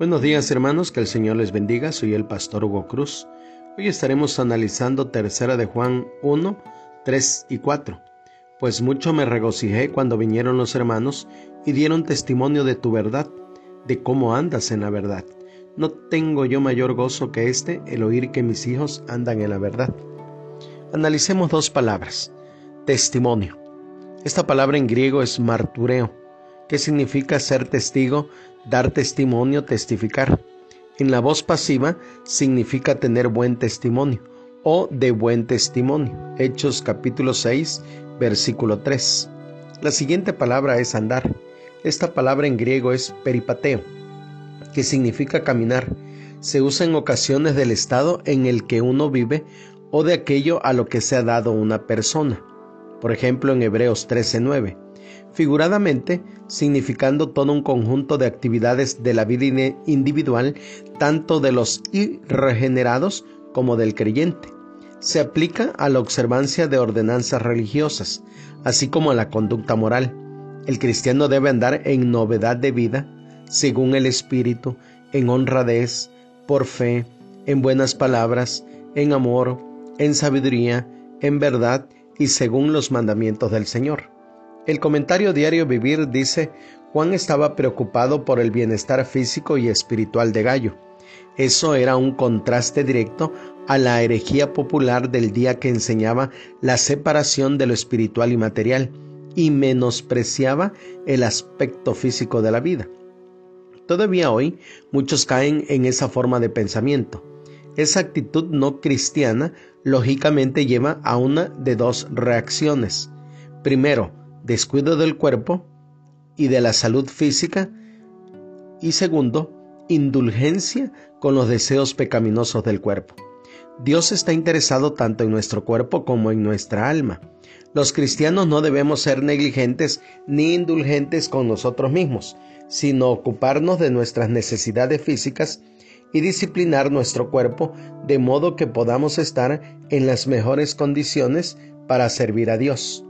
Buenos días hermanos, que el Señor les bendiga, soy el pastor Hugo Cruz. Hoy estaremos analizando tercera de Juan 1, 3 y 4. Pues mucho me regocijé cuando vinieron los hermanos y dieron testimonio de tu verdad, de cómo andas en la verdad. No tengo yo mayor gozo que este, el oír que mis hijos andan en la verdad. Analicemos dos palabras. Testimonio. Esta palabra en griego es martureo, que significa ser testigo dar testimonio, testificar. En la voz pasiva significa tener buen testimonio o de buen testimonio. Hechos capítulo 6, versículo 3. La siguiente palabra es andar. Esta palabra en griego es peripateo, que significa caminar. Se usa en ocasiones del estado en el que uno vive o de aquello a lo que se ha dado una persona. Por ejemplo, en Hebreos 13:9 figuradamente significando todo un conjunto de actividades de la vida individual, tanto de los irregenerados como del creyente. Se aplica a la observancia de ordenanzas religiosas, así como a la conducta moral. El cristiano debe andar en novedad de vida, según el Espíritu, en honradez, por fe, en buenas palabras, en amor, en sabiduría, en verdad y según los mandamientos del Señor. El comentario diario Vivir dice, Juan estaba preocupado por el bienestar físico y espiritual de Gallo. Eso era un contraste directo a la herejía popular del día que enseñaba la separación de lo espiritual y material y menospreciaba el aspecto físico de la vida. Todavía hoy muchos caen en esa forma de pensamiento. Esa actitud no cristiana lógicamente lleva a una de dos reacciones. Primero, descuido del cuerpo y de la salud física. Y segundo, indulgencia con los deseos pecaminosos del cuerpo. Dios está interesado tanto en nuestro cuerpo como en nuestra alma. Los cristianos no debemos ser negligentes ni indulgentes con nosotros mismos, sino ocuparnos de nuestras necesidades físicas y disciplinar nuestro cuerpo de modo que podamos estar en las mejores condiciones para servir a Dios.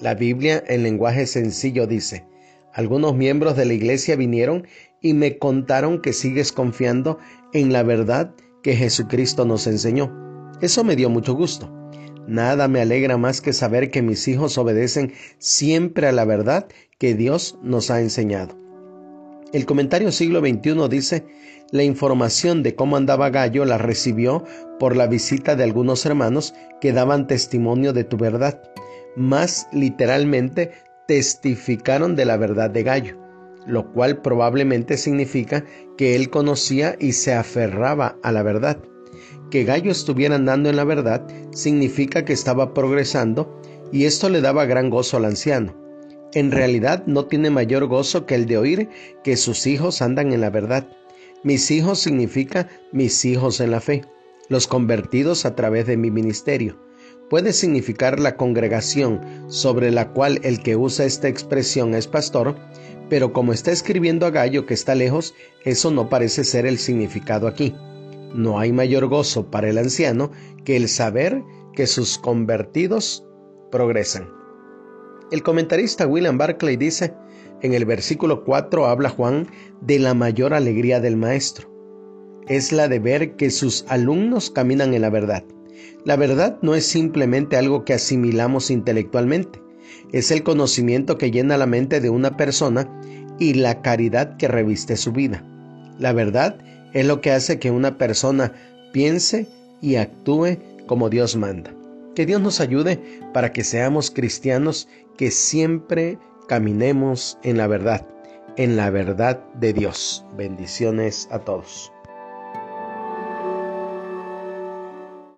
La Biblia en lenguaje sencillo dice, algunos miembros de la iglesia vinieron y me contaron que sigues confiando en la verdad que Jesucristo nos enseñó. Eso me dio mucho gusto. Nada me alegra más que saber que mis hijos obedecen siempre a la verdad que Dios nos ha enseñado. El comentario siglo XXI dice, la información de cómo andaba Gallo la recibió por la visita de algunos hermanos que daban testimonio de tu verdad más literalmente testificaron de la verdad de Gallo, lo cual probablemente significa que él conocía y se aferraba a la verdad. Que Gallo estuviera andando en la verdad significa que estaba progresando y esto le daba gran gozo al anciano. En realidad no tiene mayor gozo que el de oír que sus hijos andan en la verdad. Mis hijos significa mis hijos en la fe, los convertidos a través de mi ministerio puede significar la congregación sobre la cual el que usa esta expresión es pastor, pero como está escribiendo a Gallo que está lejos, eso no parece ser el significado aquí. No hay mayor gozo para el anciano que el saber que sus convertidos progresan. El comentarista William Barclay dice, en el versículo 4 habla Juan de la mayor alegría del maestro. Es la de ver que sus alumnos caminan en la verdad. La verdad no es simplemente algo que asimilamos intelectualmente, es el conocimiento que llena la mente de una persona y la caridad que reviste su vida. La verdad es lo que hace que una persona piense y actúe como Dios manda. Que Dios nos ayude para que seamos cristianos que siempre caminemos en la verdad, en la verdad de Dios. Bendiciones a todos.